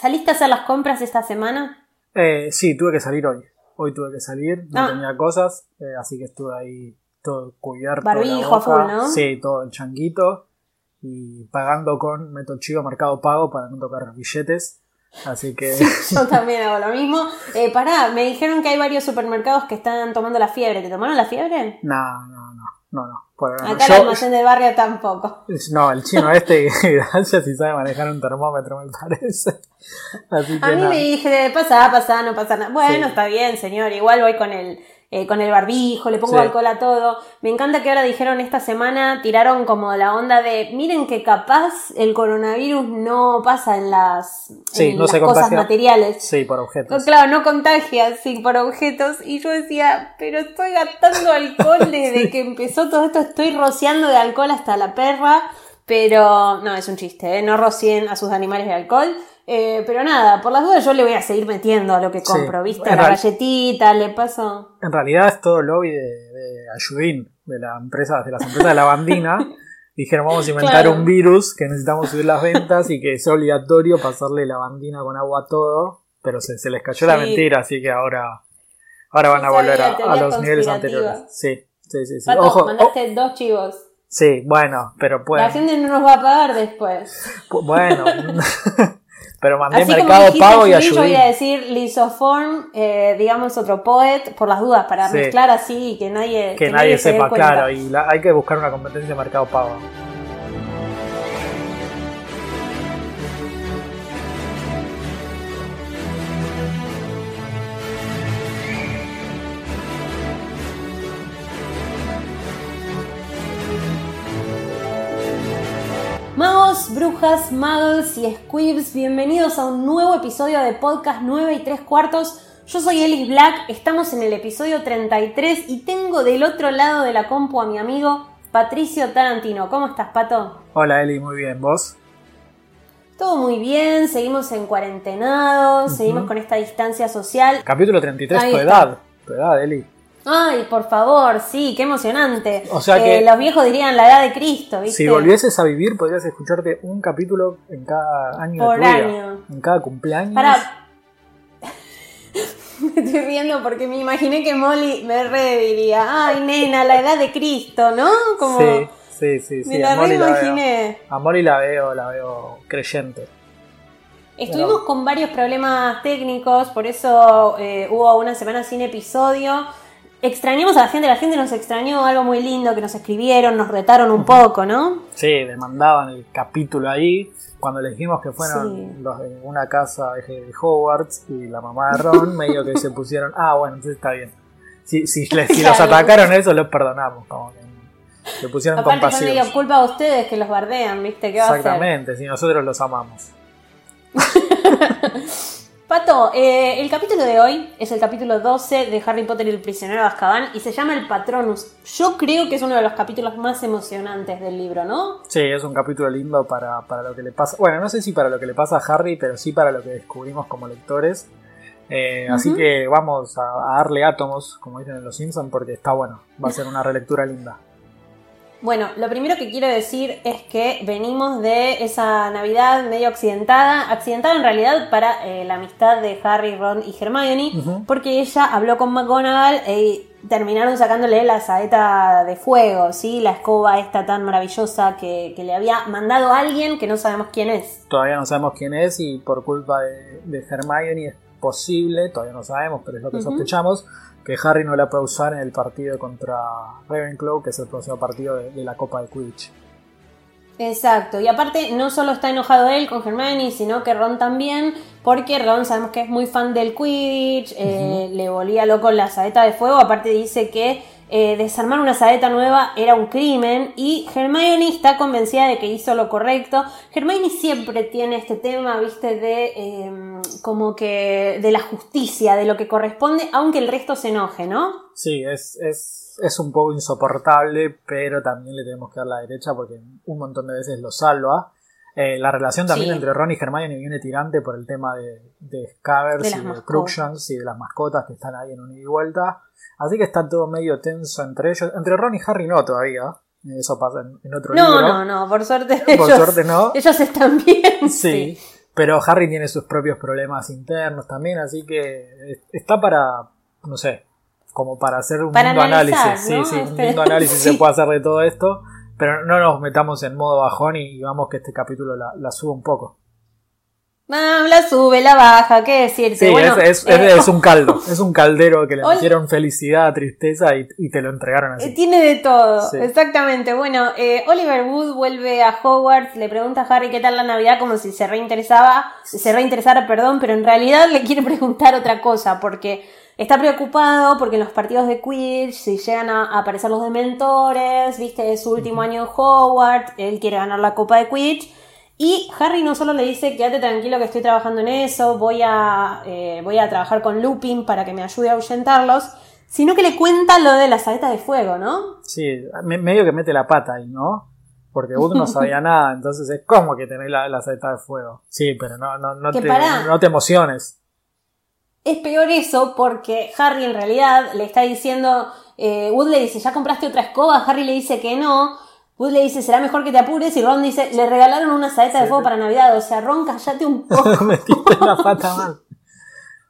¿Saliste a hacer las compras esta semana? Eh, sí, tuve que salir hoy. Hoy tuve que salir, no Ah. tenía cosas, eh, así que estuve ahí todo cubierto. Barbijo a full, ¿no? Sí, todo el changuito. Y pagando con Método Chivo Mercado Pago para no tocar billetes. Así que Yo también hago lo mismo. Eh, pará, me dijeron que hay varios supermercados que están tomando la fiebre. ¿Te tomaron la fiebre? no, no, no, no, no. Por- Acá yo- el almacén del barrio tampoco. no, el chino este, gracias si sabe manejar un termómetro, me parece. Así que A mí nada. me dije, pasa, pasa, no pasa nada. Bueno, Sí. está bien, señor. Igual voy con el, eh, con el barbijo, le pongo Sí. alcohol a todo. Me encanta que ahora dijeron esta semana, tiraron como la onda de, miren que capaz el coronavirus no pasa en las, Sí, en no las se cosas contagia. materiales. Sí, por objetos. Claro, no contagia, sí, por objetos. Y yo decía, pero estoy gastando alcohol desde que empezó todo esto, estoy rociando de alcohol hasta la perra. Pero no, es un chiste, ¿eh? no rocien a sus animales de alcohol. Eh, pero nada, por las dudas yo le voy a seguir metiendo a lo que Sí. compro, ¿viste? En La galletita, le paso. En realidad es todo lobby de, de Ayudín, de la empresa, de las empresas de la bandina. Dijeron vamos a inventar Claro. un virus que necesitamos subir las ventas y que es obligatorio pasarle la bandina con agua a todo, pero se, se les cayó la mentira, así que ahora, ahora van a volver a, los niveles anteriores. Sí, sí, sí. sí. Pato, Ojo, mandaste dos chivos. oh, sí, bueno, pero La pueden. gente no nos va a pagar después. pu- Bueno, pero mandé Así Mercado Pago y Ayudín, yo voy a decir Lisoform, eh, digamos otro poet, por las dudas, para Sí. mezclar así y que nadie, Que nadie se dé sepa, cuenta. claro, y la- hay que buscar una competencia de Mercado Pago. Brujas, muggles y squibs, bienvenidos a un nuevo episodio de Podcast 9 y 3 cuartos. Yo soy Ellis Black, estamos en el episodio 33 y tengo del otro lado de la compu a mi amigo Patricio Tarantino. ¿Cómo estás, Pato? Hola Eli, muy bien, ¿vos? Todo muy bien, seguimos en cuarentenados, seguimos con esta distancia social. Capítulo 33, Ahí tu edad. Tu edad, Eli. Ay, por favor, sí, qué emocionante. O sea Eh, que- los viejos dirían la edad de Cristo, ¿viste? Si volvieses a vivir, podrías escucharte un capítulo en cada año Por de tu vida. año. En cada cumpleaños. Para. me estoy riendo porque me imaginé que Molly me re diría, ay nena, la edad de Cristo, ¿no? Como Sí, sí, sí. sí. me la reimaginé. A Molly la veo, la veo creyente. Estuvimos con varios problemas técnicos, por eso eh, hubo una semana sin episodio. Extrañamos a la gente, la gente nos extrañó, algo muy lindo que nos escribieron, nos retaron un poco, ¿no? Sí, demandaban el capítulo ahí. Cuando les dijimos que fueron Sí. los de una casa de Hogwarts y la mamá de Ron, medio que se pusieron. Ah, bueno, entonces está bien. Si, si, les- si los atacaron eso, los perdonamos. Como que le pusieron Aparte yo digo, culpa a ustedes que los bardean, ¿viste? ¿Qué va a hacer? Exactamente, si nosotros los amamos. Pato, eh, el capítulo de hoy es el capítulo 12 de Harry Potter y el prisionero de Azkaban y se llama El Patronus. Yo creo que es uno de los capítulos más emocionantes del libro, ¿no? Sí, es un capítulo lindo para, para lo que le pasa. Bueno, no sé si para lo que le pasa a Harry, pero sí para lo que descubrimos como lectores. Eh, Así que vamos a, a darle átomos, como dicen en Los Simpsons, porque está bueno. Va a ser una relectura linda. Bueno, lo primero que quiero decir es que venimos de esa Navidad medio accidentada, accidentada en realidad para eh, la amistad de Harry, Ron y Hermione, porque ella habló con McGonagall y terminaron sacándole la saeta de fuego, ¿sí? La escoba esta tan maravillosa que, que le había mandado alguien que no sabemos quién es. Todavía no sabemos quién es y por culpa de, de Hermione es posible, todavía no sabemos, pero es lo que sospechamos, que Harry no la puede usar en el partido contra Ravenclaw, que es el próximo partido de, de la Copa de Quidditch. Exacto, y aparte no solo está enojado él con Hermione, sino que Ron también, porque Ron sabemos que es muy fan del Quidditch, eh, le volvía loco la saeta de fuego, aparte dice que eh, desarmar una saeta nueva era un crimen y Hermione está convencida de que hizo lo correcto. Hermione siempre tiene este tema, viste, de eh, como que de la justicia, de lo que corresponde, aunque el resto se enoje, ¿no? Sí, es, es, es un poco insoportable, pero también le tenemos que dar la derecha porque un montón de veces lo salva. Eh, la relación también Sí. entre Ron y Hermione viene tirante por el tema de, de Scavers De y de. Crookshanks y de las mascotas que están ahí en un ida y vuelta. Así que está todo medio tenso entre ellos. Entre Ron y Harry no todavía. Eso pasa en, en otro No, libro. no, no, por suerte Por ellos, suerte no. ellos están bien. Sí. Pero Harry tiene sus propios problemas internos también, así que está para, no sé, como para hacer un Para mundo analizar, análisis. ¿no? Sí, sí, un Este- mundo análisis Sí. se puede hacer de todo esto, pero no nos metamos en modo bajón y, y vamos que este capítulo la, la suba un poco. Ah, la sube, la baja, qué decirte. Sí, bueno, es, es- eh, es- un caldo, es un caldero que le metieron felicidad, tristeza y, y te lo entregaron Eh, así. Tiene de todo, Sí. exactamente. Bueno, eh, Oliver Wood vuelve a Hogwarts, le pregunta a Harry qué tal la Navidad, como si se reinteresaba, se reinteresara, perdón, pero en realidad le quiere preguntar otra cosa, porque está preocupado porque en los partidos de Quidditch, si llegan a, aparecer los dementores, viste, es su último año en Hogwarts, él quiere ganar la Copa de Quidditch. Y Harry no solo le dice, quédate tranquilo que estoy trabajando en eso, voy a, eh, voy a trabajar con Lupin para que me ayude a ahuyentarlos, sino que le cuenta lo de la saeta de fuego, ¿no? Sí, me- medio que mete la pata ahí, ¿no? Porque Wood no sabía nada, entonces es como que tenés la, la saeta de fuego. Sí, pero no, no, no, Que te, pará. no te emociones. Es peor eso porque Harry en realidad le está diciendo, eh, Wood le dice, ¿ya compraste otra escoba? Harry le dice que no. Wood le dice, será mejor que te apures. Y Ron dice, le regalaron una saeta de fuego para Navidad. O sea, Ron, callate un poco. Metiste la pata mal.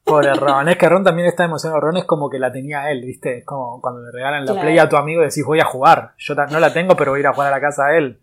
Pobre Ron, es que Ron también está emocionado. Ron es como que la tenía él, ¿viste? Es como cuando le regalan la Claro. play a tu amigo y decís voy a jugar. Yo no la tengo, pero voy a ir a jugar a la casa de él.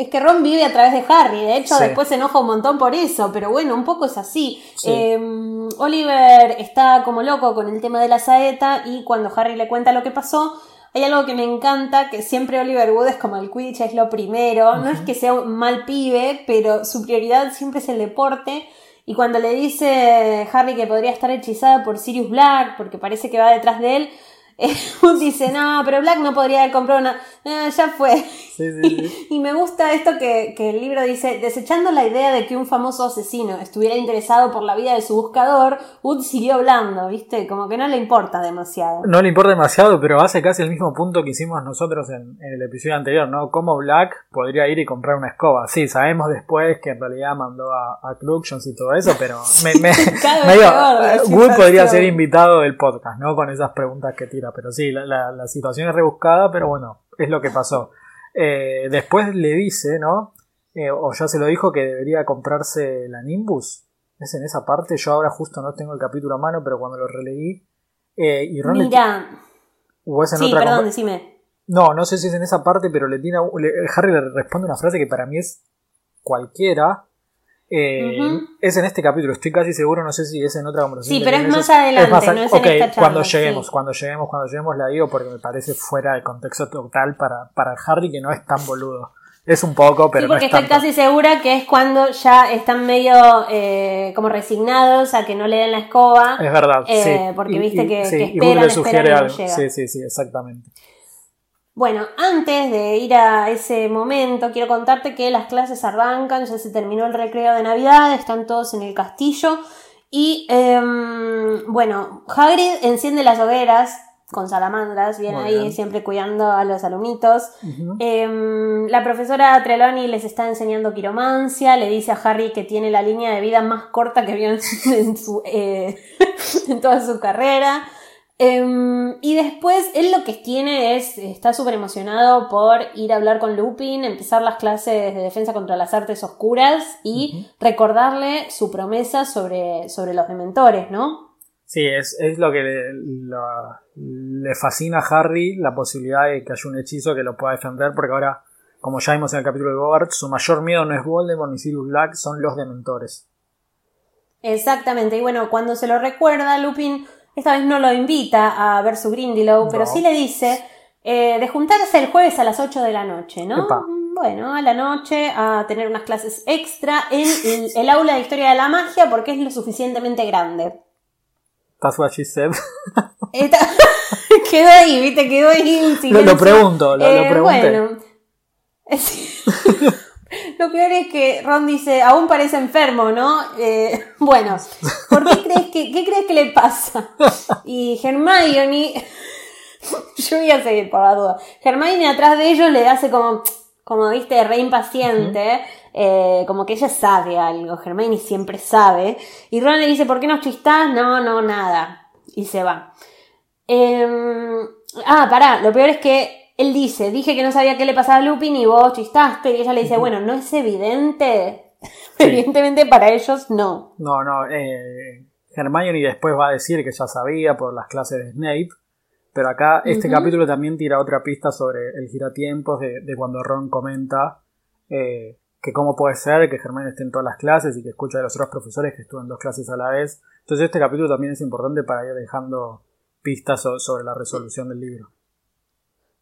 Es que Ron vive a través de Harry, de hecho Sí. después se enoja un montón por eso, pero bueno, un poco es así. Sí. Eh, Oliver está como loco con el tema de la saeta y cuando Harry le cuenta lo que pasó, hay algo que me encanta, que siempre Oliver Wood es como el Quidditch es lo primero, no es que sea un mal pibe, pero su prioridad siempre es el deporte. Y cuando le dice Harry que podría estar hechizada por Sirius Black, porque parece que va detrás de él, Wood dice, no, pero Black no podría haber comprado una... "Ah, ya fue. Sí, sí, sí. Y me gusta esto que, que el libro dice, desechando la idea de que un famoso asesino estuviera interesado por la vida de su buscador, Wood siguió hablando, ¿viste? Como que no le importa demasiado. No le importa demasiado, pero hace casi el mismo punto que hicimos nosotros en, en el episodio anterior, ¿no? Cómo Black podría ir y comprar una escoba. Sí, sabemos después que en realidad mandó a, a y todo eso, pero me, me- peor la eh, Wood podría ser invitado del podcast, ¿no? Con esas preguntas que tira. Pero sí, la, la- la situación es rebuscada, pero bueno, es lo que pasó. Eh, después le dice, ¿no? Eh, o ya se lo dijo que debería comprarse la Nimbus. Es en esa parte, yo ahora justo no tengo el capítulo a mano, pero cuando lo releí. eh, y Ron Mira, o es en sí, otra perdón, decime. No, no sé si es en esa parte, pero le tiene le- Harry le responde una frase que para mí es cualquiera. Eh. Es en este capítulo, estoy casi seguro, no sé si es en otra conversación. Sí, pero es más adelante, no es en ok, esta charla, cuando lleguemos, sí. cuando lleguemos, cuando lleguemos la digo porque me parece fuera de contexto total para, para Harry que no es tan boludo. Es un poco, pero sí, porque no es estoy tanto. casi segura que es cuando ya están medio eh, como resignados a que no le den la escoba. Es verdad, Eh, sí. porque viste que- sí, que y Wood le sugiere esperan y no algo. llega. Sí, sí, sí, exactamente. Bueno, antes de ir a ese momento, quiero contarte que las clases arrancan, ya se terminó el recreo de Navidad, están todos en el castillo y em, bueno, Hagrid enciende las hogueras con salamandras, bien Muy ahí, bien. siempre cuidando a los alumnitos. Em, la profesora Trelawney les está enseñando quiromancia, le dice a Harry que tiene la línea de vida más corta que vio en, su- en su, eh, en toda su carrera. Em, y después él lo que tiene es, está súper emocionado por ir a hablar con Lupin, empezar las clases de defensa contra las artes oscuras y recordarle su promesa sobre, sobre los dementores, ¿no? Sí, es, es lo que le, lo- le fascina a Harry, la posibilidad de que haya un hechizo que lo pueda defender, porque ahora, como ya vimos en el capítulo de Bogart, su mayor miedo no es Voldemort ni Sirius Black, son los dementores. Exactamente, y bueno, cuando se lo recuerda, Lupin esta vez no lo invita a ver su Grindylow, pero No. sí le dice eh, de juntarse el jueves a las 8 de la noche, ¿no? Epa. Bueno, a la noche a tener unas clases extra en el, el aula de historia de la magia porque es lo suficientemente grande. That's what she said. Esta- quedó ahí, viste, quedó ahí lo, lo pregunto, lo, lo Eh, pregunté. bueno. Lo peor es que Ron dice, aún parece enfermo, ¿no? Eh, bueno, ¿por qué crees que, qué crees que le pasa? Y Hermione, yo voy a seguir por la duda. Hermione atrás de ellos le hace como, como viste, re impaciente, eh, como que ella sabe algo. Hermione siempre sabe. Y Ron le dice, ¿por qué no chistás? No, no, nada. Y se va. Em, ah, pará, lo peor es que él dice, dije que no sabía qué le pasaba a Lupin y vos chistaste. Y ella le dice, bueno, ¿no es evidente? Evidentemente para ellos no. No, no. Eh, Hermione después va a decir que ya sabía por las clases de Snape. Pero acá este capítulo también tira otra pista sobre el giratiempos de, de cuando Ron comenta eh, que cómo puede ser que Hermione esté en todas las clases y que escucha de los otros profesores que estuvo en dos clases a la vez. Entonces este capítulo también es importante para ir dejando pistas sobre la resolución del libro.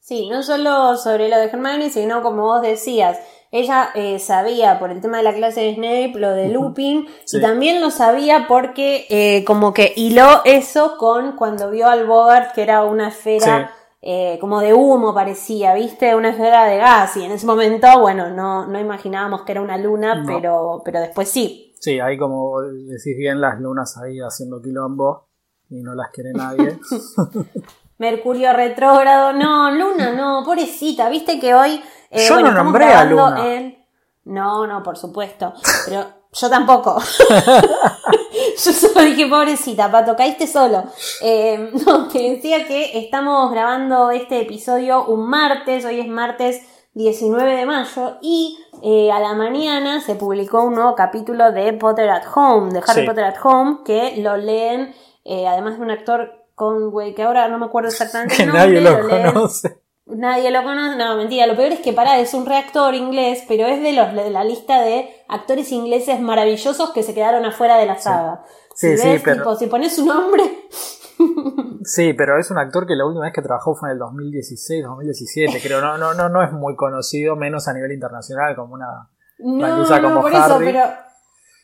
Sí, no solo sobre lo de Hermione, sino como vos decías, ella eh, sabía por el tema de la clase de Snape lo de Lupin y también lo sabía porque eh, como que hiló eso con cuando vio al Bogart que era una esfera eh, como de humo parecía, ¿viste? Una esfera de gas y en ese momento, bueno, no, no imaginábamos que era una luna, pero, pero después sí. Sí, ahí como decís bien, las lunas ahí haciendo quilombo y no las quiere nadie. Mercurio retrógrado, no, Luna, no, pobrecita, viste que hoy... Eh, yo no nombré a Luna. No, no, por supuesto, pero yo tampoco. yo solo dije, pobrecita, Pato, caíste solo. Eh, no, te decía que estamos grabando este episodio un martes, hoy es martes 19 de mayo, y eh, a la mañana se publicó un nuevo capítulo de Potter at Home, de Harry Potter at Home, que lo leen, además de un actor Conway, que ahora no me acuerdo exactamente el nombre. Nadie lo, conoce. Nadie lo conoce, no, mentira, lo peor es que para es un reactor inglés, pero es de los de la lista de actores ingleses maravillosos que se quedaron afuera de la saga. Sí, si sí, pero... si pones su nombre... sí, pero es un actor que la última vez que trabajó fue en el 2016, 2017, creo, no, no, no, no es muy conocido, menos a nivel internacional como una... No, no, como por eso, pero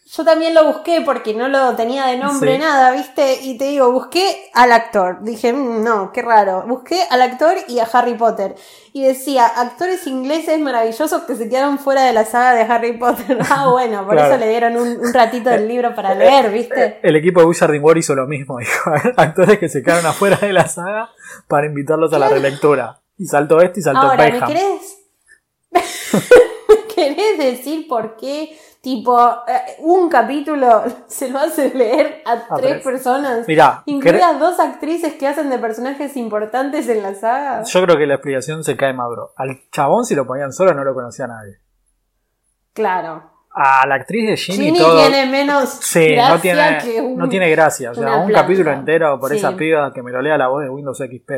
yo también lo busqué porque no lo tenía de nombre nada, ¿viste? Y te digo, busqué al actor. Dije, mm, no, qué raro. Busqué al actor y a Harry Potter. Y decía, actores ingleses maravillosos que se quedaron fuera de la saga de Harry Potter. Ah, bueno, por eso le dieron un, ratito del libro para leer, ¿viste? El equipo de Wizarding World hizo lo mismo, dijo, actores que se quedaron afuera de la saga para invitarlos a la relectura. Y saltó este y saltó Ahora, ¿me querés? Querés decir por qué Tipo, eh, un capítulo se lo hace leer a, tres personas. Mira, incluidas dos actrices que hacen de personajes importantes en la saga. Yo creo que la explicación se cae maduro. Al chabón, si lo ponían solo, no lo conocía nadie. Claro. A la actriz de Ginny, Ginny todo... tiene menos gracia no tiene, que no tiene gracia. O sea, un capítulo entero por esa piba que me lo lea la voz de Windows XP.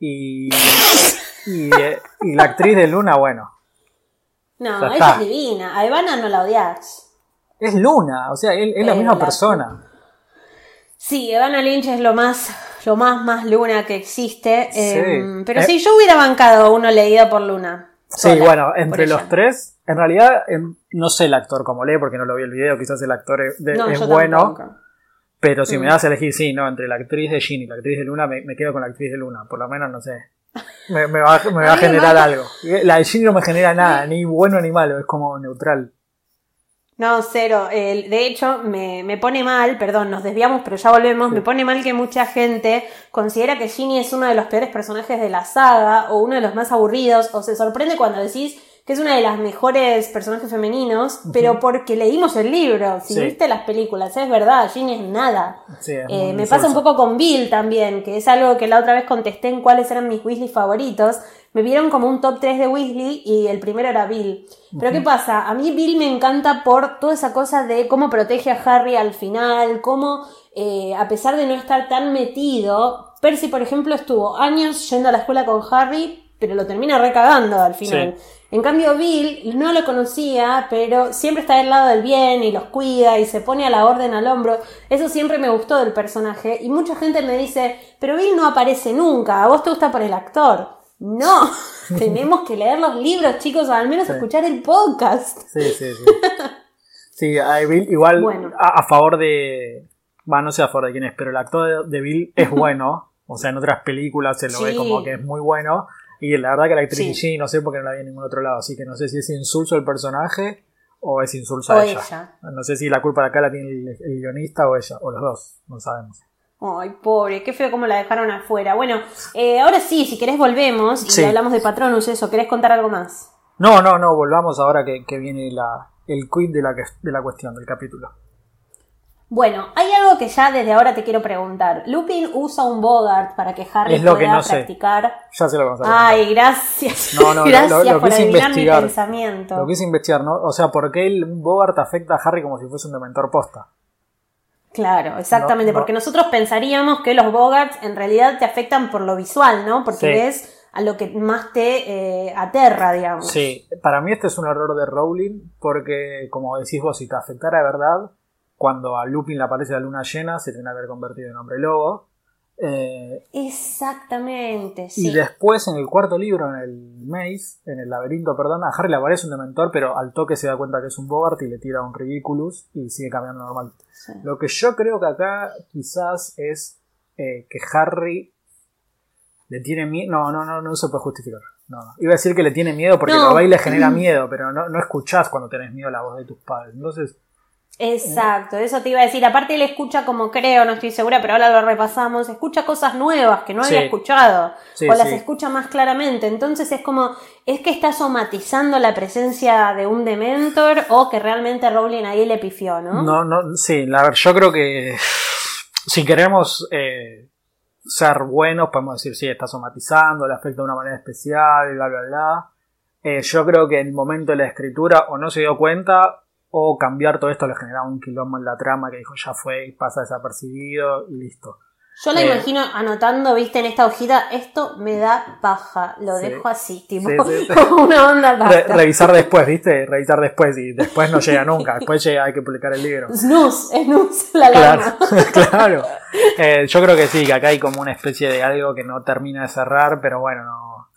Y, y, eh, y la actriz de Luna, bueno, no, ella es divina. A Ivana no la odias. Es Luna, o sea, es, la misma persona. Sí, Ivana Lynch es lo más, lo más, más Luna que existe. Em, pero sí, eh, yo hubiera bancado uno leído por Luna. sí, bueno, entre los tres, en realidad em, no sé el actor como lee porque no lo vi el video, quizás el actor es, bueno. Pero si me mm. das a elegir, sí, no, entre la actriz de Ginny y la actriz de Luna, me, quedo con la actriz de Luna, por lo menos, no sé. Me, va, a generar algo. La de Ginny no me genera nada, ni bueno ni malo, es como neutral. No, cero. de hecho, me, me, pone mal, perdón, nos desviamos, pero ya volvemos. Me pone mal que mucha gente considera que Ginny es uno de los peores personajes de la saga o uno de los más aburridos, o se sorprende cuando decís que es una de las mejores personajes femeninos, pero porque leímos el libro, si viste las películas, es verdad, Ginny es nada. Eh, me pasa un poco con Bill también, que es algo que la otra vez contesté en cuáles eran mis Weasley favoritos. Me vieron como un top 3 de Weasley y el primero era Bill. Pero ¿qué pasa? A mí Bill me encanta por toda esa cosa de cómo protege a Harry al final, cómo, eh, a pesar de no estar tan metido, Percy, por ejemplo, estuvo años yendo a la escuela con Harry, pero lo termina recagando al final. En cambio, Bill no lo conocía, pero siempre está del lado del bien y los cuida y se pone a la orden al hombro. Eso siempre me gustó del personaje. Y mucha gente me dice, pero Bill no aparece nunca, a vos te gusta por el actor. No, tenemos que leer los libros, chicos, o al menos escuchar el podcast. Sí, sí, sí. Sí, Bill igual a, favor de... Bueno, no sé a favor de quién es, pero el actor de, Bill es bueno. O sea, en otras películas se lo ve como que es muy bueno. Y la verdad que la actriz sí. no sé por qué no la vi en ningún otro lado, así que no sé si es insulso el personaje o es insulso a ella. No sé si la culpa de acá la tiene el, guionista o ella, o los dos, no sabemos. Ay, pobre, qué feo como la dejaron afuera. Bueno, eh, ahora sí, si querés volvemos y hablamos de Patronus, eso. ¿Querés contar algo más? No, no, no, volvamos ahora que, viene la, el quid de la, de la cuestión, del capítulo. Bueno, hay algo que ya desde ahora te quiero preguntar. Lupin usa un Bogart para que Harry Es lo que pueda no sé. practicar. Ya se lo vamos a. Ay, gracias. No, no, gracias lo- lo por quise adivinar mi investigar. pensamiento. Lo quise investigar, ¿no? O sea, ¿por qué el Bogart afecta a Harry como si fuese un dementor posta? Claro, exactamente, No, no. porque nosotros pensaríamos que los Bogarts en realidad te afectan por lo visual, ¿no? Porque Sí. ves a lo que más te eh, aterra, digamos. Sí, para mí este es un error de Rowling porque, como decís vos, si te afectara de verdad, cuando a Lupin le aparece la luna llena, se tiene que haber convertido en hombre lobo. Eh, Exactamente, sí. Y después, en el cuarto libro, en el Maze, en el laberinto, perdón, a Harry le aparece un dementor, pero al toque se da cuenta que es un Bogart y le tira un Ridiculous y sigue caminando normal. Sí. Lo que yo creo que acá quizás es eh, que Harry le tiene miedo. No, no, no, no se puede justificar. No, no. Iba a decir que le tiene miedo porque No. lo ve y le genera miedo, pero no, no escuchás cuando tenés miedo la voz de tus padres. Entonces, Exacto, eso te iba a decir. Aparte él escucha como creo, no estoy segura, pero ahora lo repasamos, escucha cosas nuevas que no Sí. había escuchado Sí, o las sí. escucha más claramente. Entonces es como, es que está somatizando la presencia de un dementor o que realmente Rowling ahí le pifió, ¿no? no, no, sí, la ver, yo creo que si queremos eh, ser buenos, podemos decir, sí, está somatizando, le afecta de una manera especial, bla, bla, bla. Eh, yo creo que en el momento de la escritura o no se dio cuenta o cambiar todo esto le generaba un quilombo en la trama que dijo ya fue, pasa desapercibido y listo. Yo la Eh. imagino anotando, viste, en esta hojita, esto me da paja, lo Sí. dejo así, tipo, Sí, sí, sí. como una onda Re- basta. revisar después, ¿viste? Revisar después y después no llega nunca. Después llega, hay que publicar el libro. Snooze, snooze, la Claro, claro. Eh, yo creo que sí, que acá hay como una especie de algo que no termina de cerrar, pero bueno, no,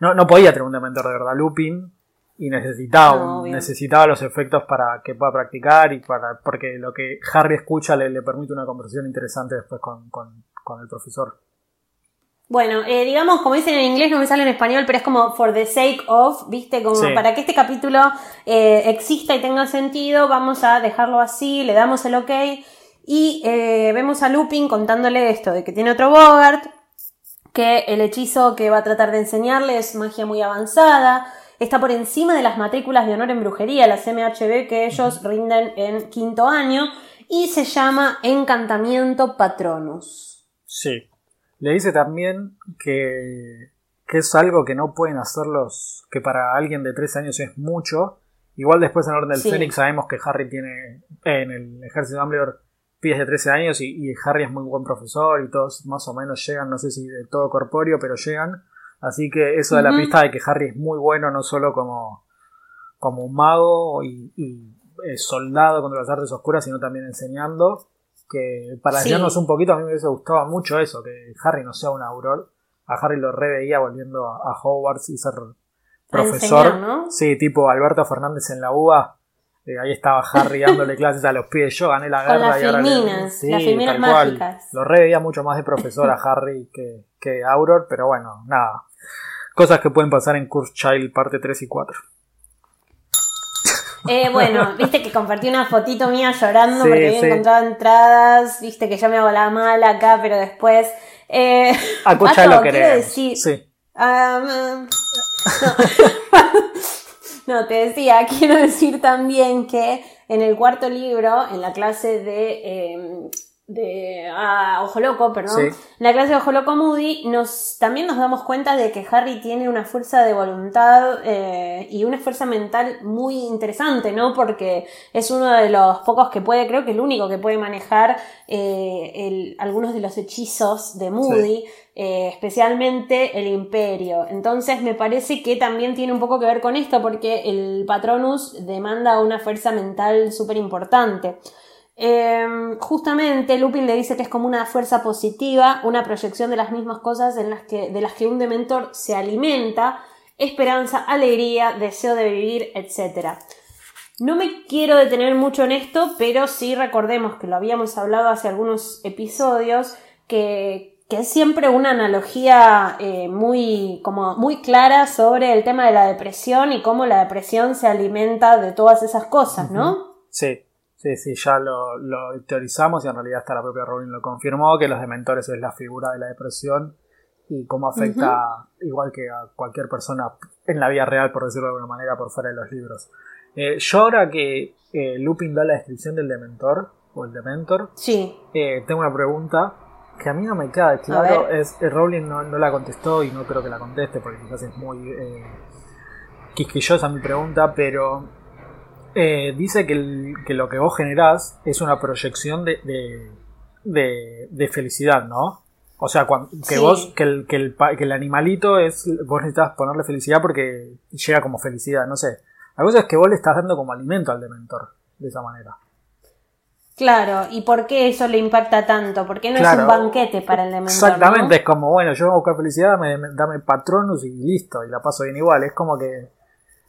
no, no podía tener un dementor de verdad Lupin y necesitaba, No, necesitaba los efectos para que pueda practicar y para porque lo que Harry escucha le, le permite una conversación interesante después con, con, con el profesor. Bueno, eh, digamos, como dicen en inglés, no me sale en español, pero es como for the sake of, ¿viste? Como Sí. para que este capítulo eh, exista y tenga sentido, vamos a dejarlo así, le damos el ok. Y eh, vemos a Lupin contándole esto, de que tiene otro Bogart, que el hechizo que va a tratar de enseñarle es magia muy avanzada, está por encima de las matrículas de honor en brujería, las MHB que ellos rinden en quinto año, y se llama Encantamiento Patronus. Sí. Le dice también que, que es algo que no pueden hacer los. que para alguien de 13 años es mucho. Igual después en Orden del Sí. Fénix sabemos que Harry tiene. en el ejército de Dumbledore pibes de 13 años y, y Harry es muy buen profesor y todos más o menos llegan, no sé si de todo corpóreo, pero llegan. Así que eso da la pista de que Harry es muy bueno, no solo como, como un mago y, y, eh, soldado contra las artes oscuras, sino también enseñando. Que para Sí. enseñarnos un poquito, a mí me hubiese gustado mucho eso, que Harry no sea un auror. A Harry lo reveía volviendo a, a Hogwarts y ser profesor. enseñar, ¿no? Sí, tipo Alberto Fernández en la UBA. Eh, ahí estaba Harry dándole clases a los pies. Yo gané la Con guerra las y ahora le- filminas, las filminas mágicas. Lo reveía mucho más de profesor a Harry que, que Auror, pero bueno, nada. Cosas que pueden pasar en Curse Child parte 3 y 4. Eh, bueno, viste que compartí una fotito mía llorando Sí, porque había sí. encontrado entradas, viste que yo me hago la mala acá, pero después... Eh, A Cucha Pato, lo decir- Sí. Ah, no. no, te decía, quiero decir también que en el cuarto libro, en la clase de, eh, de ah, Ojo Loco, perdón, Sí. en la clase de Ojo Loco Moody, nos, también nos damos cuenta de que Harry tiene una fuerza de voluntad eh, y una fuerza mental muy interesante, ¿no? Porque es uno de los pocos que puede, creo que el único que puede manejar eh, el- algunos de los hechizos de Moody eh, especialmente el imperio. Entonces me parece que también tiene un poco que ver con esto porque el Patronus demanda una fuerza mental súper importante. Eh, justamente Lupin le dice que es como una fuerza positiva, una proyección de las mismas cosas en las que, de las que un dementor se alimenta, esperanza, alegría, deseo de vivir, etc. No me quiero detener mucho en esto, pero sí recordemos que lo habíamos hablado hace algunos episodios, que, que es siempre una analogía eh, muy, como muy clara sobre el tema de la depresión y cómo la depresión se alimenta de todas esas cosas, ¿no? Sí, sí, sí, ya lo, lo teorizamos y en realidad hasta la propia Rowling lo confirmó, que los dementores es la figura de la depresión y cómo afecta igual que a cualquier persona en la vida real, por decirlo de alguna manera, por fuera de los libros. Eh, yo ahora que eh, Lupin da la descripción del dementor, o el Dementor. Sí. Eh, tengo una pregunta que a mí no me queda claro. Es, Rowling no, no, la contestó y no creo que la conteste porque quizás es muy eh, quisquillosa mi pregunta, pero eh, dice que, que, lo que vos generás es una proyección de, de, de, felicidad, ¿no? O sea, que vos, que el, que, el, que el animalito es, vos necesitas ponerle felicidad porque llega como felicidad, no sé. La cosa es que vos le estás dando como alimento al dementor, de esa manera. Claro, ¿y por qué eso le impacta tanto? ¿Por qué no es un banquete para el dementor? Exactamente, es como, bueno, yo voy a buscar felicidad, dame, dame patronus y listo, y la paso bien igual. Es como que,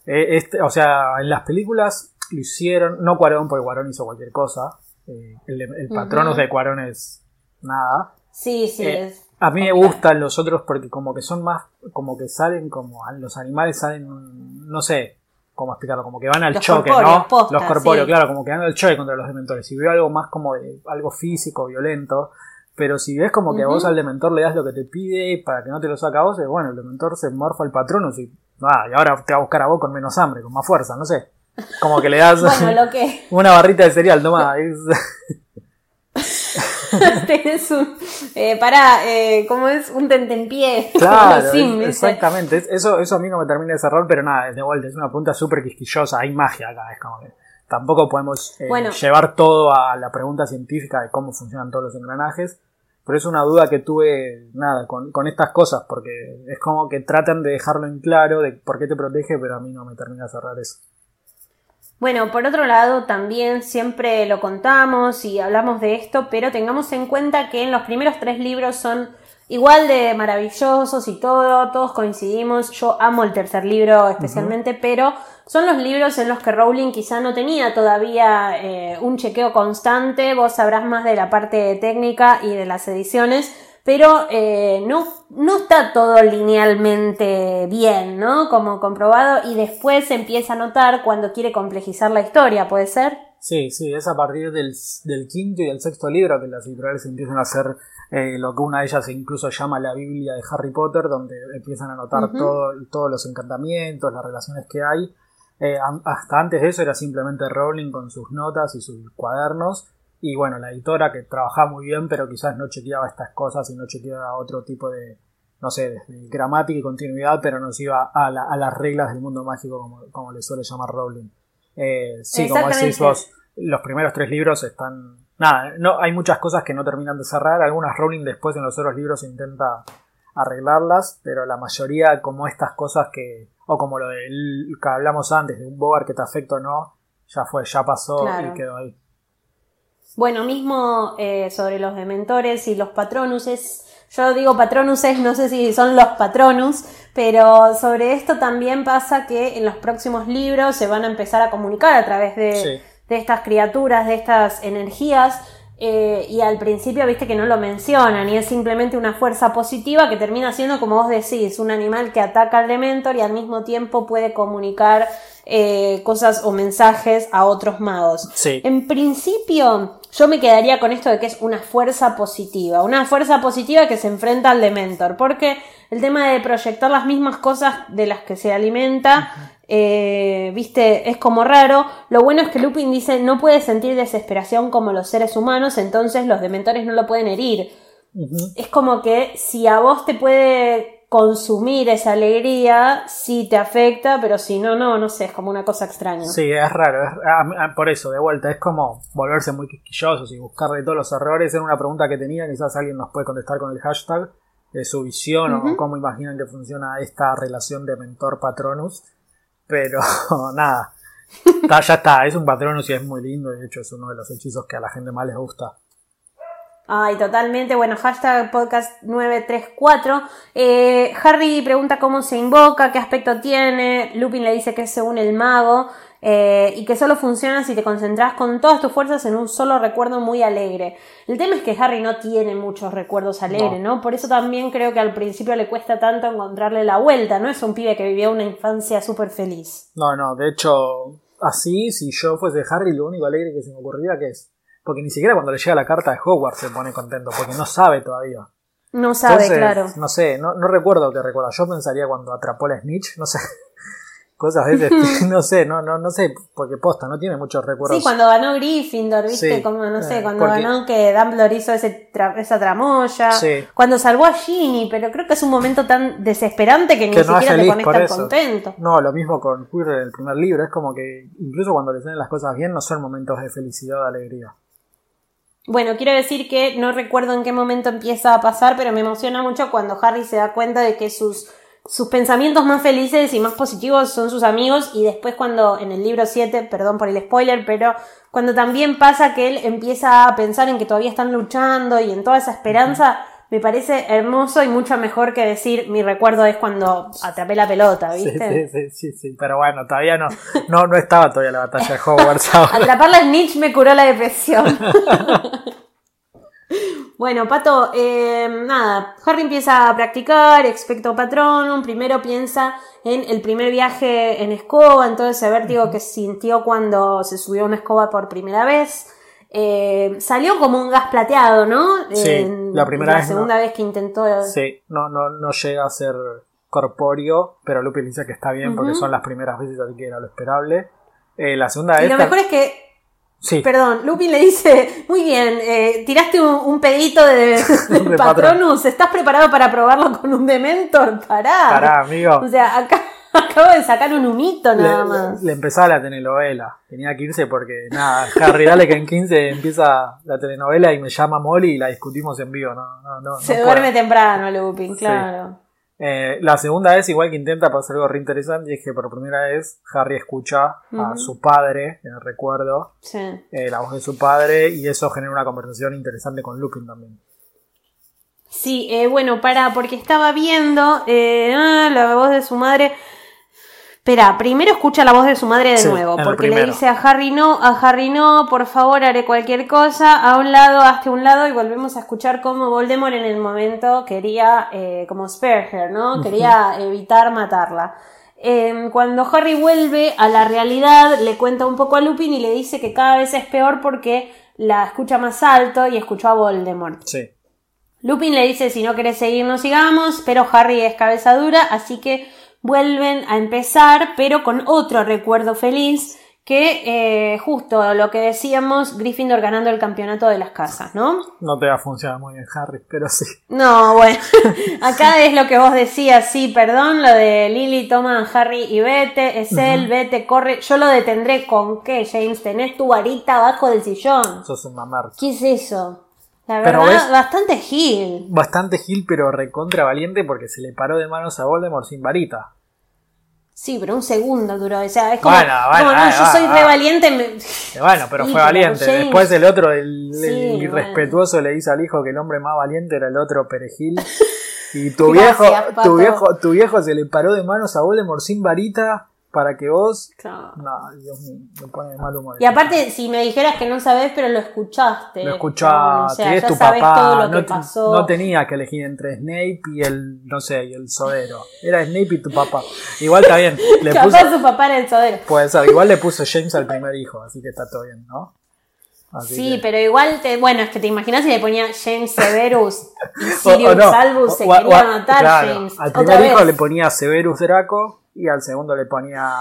eh, este, o sea, en las películas lo hicieron, no Cuarón, porque Cuarón hizo cualquier cosa. Eh, el, patronus de Cuarón es nada. Sí, sí. Eh, es a mí me gustan los otros porque como que son más, como que salen como, los animales salen, no sé, cómo explicarlo, como que van al choque, ¿no? los corpóreos, claro, como que van al choque contra los dementores. Si veo algo más como de algo físico, violento, pero si ves como que a vos al dementor le das lo que te pide para que no te lo saca a vos, bueno, el dementor se morfa al patrono y, ah, y ahora te va a buscar a vos con menos hambre, con más fuerza, no sé. Como que le das una barrita de cereal, toma. Tienes un. Eh, para, eh, ¿cómo es? Un tentempié. Claro, exactamente. Eso, eso a mí no me termina de cerrar, pero nada, de vuelta, es una pregunta súper quisquillosa. Hay magia acá, es como que. Tampoco podemos eh, llevar todo a la pregunta científica de cómo funcionan todos los engranajes, pero es una duda que tuve, nada, con, con estas cosas, porque es como que tratan de dejarlo en claro de por qué te protege, pero a mí no me termina de cerrar eso. Bueno, por otro lado, también siempre lo contamos y hablamos de esto, pero tengamos en cuenta que en los primeros tres libros son igual de maravillosos y todo, todos coincidimos. Yo amo el tercer libro especialmente, pero son los libros en los que Rowling quizá no tenía todavía eh, un chequeo constante. Vos sabrás más de la parte técnica y de las ediciones pero eh, no, no está todo linealmente bien, ¿no? Como comprobado, y después se empieza a notar cuando quiere complejizar la historia, ¿puede ser? Sí, sí, es a partir del, del quinto y del sexto libro que las editoriales empiezan a hacer eh, lo que una de ellas incluso llama la Biblia de Harry Potter, donde empiezan a notar todo, todos los encantamientos, las relaciones que hay. Eh, hasta antes de eso era simplemente Rowling con sus notas y sus cuadernos y bueno, la editora que trabajaba muy bien, pero quizás no chequeaba estas cosas y no chequeaba otro tipo de, no sé, de, gramática y continuidad, pero nos iba a, las reglas del mundo mágico, como, como le suele llamar Rowling. Eh, sí, como decís vos, los primeros tres libros están. Nada, no, hay muchas cosas que no terminan de cerrar. Algunas Rowling después en los otros libros intenta arreglarlas, pero la mayoría, como estas cosas que. O como lo que hablamos antes, de un Bogart que te afecta o no, ya fue, ya pasó y quedó ahí. Bueno, mismo eh, sobre los dementores y los patronuses. Yo digo patronuses, no sé si son los patronus, pero sobre esto también pasa que en los próximos libros se van a empezar a comunicar a través de, de estas criaturas, de estas energías. Eh, y al principio viste que no lo mencionan y es simplemente una fuerza positiva que termina siendo, como vos decís, un animal que ataca al Dementor y al mismo tiempo puede comunicar eh, cosas o mensajes a otros magos. En principio, yo me quedaría con esto de que es una fuerza positiva, una fuerza positiva que se enfrenta al Dementor, porque el tema de proyectar las mismas cosas de las que se alimenta, eh, viste, es como raro. Lo bueno es que Lupin dice no puede sentir desesperación como los seres humanos, entonces los dementores no lo pueden herir. Es como que si a vos te puede consumir esa alegría sí te afecta, pero si no, no, no sé, es como una cosa extraña. Sí, es raro, por eso, de vuelta, es como volverse muy quisquillosos y buscarle todos los errores. Era una pregunta que tenía, quizás alguien nos puede contestar con el hashtag de su visión o cómo imaginan que funciona esta relación de mentor-patronus, pero nada. ya está, es un patronus y es muy lindo, de hecho es uno de los hechizos que a la gente más les gusta. Ay, totalmente. Bueno, hashtag podcast 934. Eh, Harry pregunta cómo se invoca, qué aspecto tiene. Lupin le dice que es según el mago. Eh, y que solo funciona si te concentras con todas tus fuerzas en un solo recuerdo muy alegre. El tema es que Harry no tiene muchos recuerdos alegres, ¿no? Por eso también creo que al principio le cuesta tanto encontrarle la vuelta, no es un pibe que vivió una infancia súper feliz. No, no, de hecho, así, si yo fuese Harry, lo único alegre que se me ocurriría que es porque ni siquiera cuando le llega la carta de Hogwarts se pone contento, porque no sabe todavía. No sabe, claro. No sé, no, no recuerdo qué recuerda. Yo pensaría cuando atrapó la Snitch, no sé. cosas de ese no sé, no, no, no sé, porque posta, no tiene muchos recuerdos. Sí, cuando ganó Gryffindor, viste, Sí, como, no sé, eh, cuando porque- ganó que Dumbledore hizo ese tra- esa tramoya, Sí. cuando salvó a Ginny, pero creo que es un momento tan desesperante que ni Que no siquiera te pones tan eso. contento. No, lo mismo con Quirrell en el primer libro, es como que incluso cuando le salen las cosas bien no son momentos de felicidad o de alegría. Bueno, quiero decir que no recuerdo en qué momento empieza a pasar, pero me emociona mucho cuando Harry se da cuenta de que sus, sus pensamientos más felices y más positivos son sus amigos y después cuando en el libro 7, perdón por el spoiler, pero cuando también pasa que él empieza a pensar en que todavía están luchando y en toda esa esperanza, me parece hermoso y mucho mejor que decir mi recuerdo es cuando atrapé la pelota, Sí, ¿viste? sí, sí, sí, sí, pero bueno, todavía no, no, no estaba todavía la batalla de Hogwarts ahora. Atrapar la snitch me curó la depresión. bueno, Pato, eh, nada, Harry empieza a practicar Expecto Patronum, primero piensa en el primer viaje en escoba, en todo ese vértigo que sintió cuando se subió a una escoba por primera vez. Eh, salió como un gas plateado, ¿no? Sí, la primera vez no. segunda vez que intentó... Sí, no, no, no llega a ser corpóreo, pero Lupin dice que está bien porque son las primeras veces, así que era lo esperable. Eh, la segunda Y vez... lo mejor es que Sí, Perdón, Lupin le dice, muy bien, eh, tiraste un, un pedito de, de De Patronus, ¿estás preparado para probarlo con un Dementor? Pará. pará, amigo. O sea, acá, acabo de sacar un humito nada le, más. le empezaba la telenovela. Tenía que irse porque, nada, Harry, dale que en 15 empieza la telenovela y me llama Molly y la discutimos en vivo. No, no, no, Se no duerme puedo. temprano, Lupin, claro. Eh, la segunda vez, igual que intenta pasar algo re interesante, es que por primera vez Harry escucha a su padre, en el recuerdo, Sí. eh, la voz de su padre, y eso genera una conversación interesante con Lupin también. Sí, eh, bueno, para, porque estaba viendo eh, ah, la voz de su madre. Espera, primero escucha la voz de su madre de Sí, nuevo, porque le dice a Harry no, a Harry no, por favor haré cualquier cosa, a un lado, hasta un lado, y volvemos a escuchar cómo Voldemort en el momento quería, eh, como spare her, ¿no? Quería evitar matarla. Eh, cuando Harry vuelve a la realidad, le cuenta un poco a Lupin y le dice que cada vez es peor porque la escucha más alto y escuchó a Voldemort. Sí. Lupin le dice si no querés seguir no sigamos, pero Harry es cabeza dura, así que vuelven a empezar, pero con otro recuerdo feliz, que eh, justo lo que decíamos, Gryffindor ganando el campeonato de las casas, ¿no? No te va a funcionar muy bien, Harry, pero sí. No, bueno, acá es lo que vos decías, sí, perdón, lo de Lily, toma a Harry y vete, es él, vete, corre, yo lo detendré con qué, James, tenés tu varita abajo del sillón. Sos un mamar. ¿Qué es eso? La Pero verdad, ves- bastante gil. Bastante gil, pero recontra valiente porque se le paró de manos a Voldemort sin varita. Sí, pero un segundo duró. O sea, es como, Bueno, bueno, como, no, yo soy ah. re valiente. me- Eh, Bueno, pero fue pero valiente. Después el otro, el, el Sí, irrespetuoso, le dice al hijo que el hombre más valiente era el otro perejil. Y tu Gracias, viejo, Pato. tu viejo, tu viejo se le paró de manos a Voldemort sin varita para que vos. Claro. No, Dios mío, me pone de mal humor. Y aparte, si me dijeras que no sabes, pero lo escuchaste. lo escuchaste, O sea, es tu papá. todo lo que no, pasó. no tenía que elegir entre Snape y el, no sé, y el sodero. Era Snape y tu papá. Igual está bien. Le Capaz puso, su papá era el sodero. puede ser, igual le puso James al primer hijo, así que está todo bien, ¿no? Así Sí, que- pero igual, te, bueno, es que te imaginas si le ponía James Severus y O- o Sirius no, Albus se o- o- quería o- matar, claro, James. Al primer hijo vez. le ponía Severus Draco y al segundo le ponía,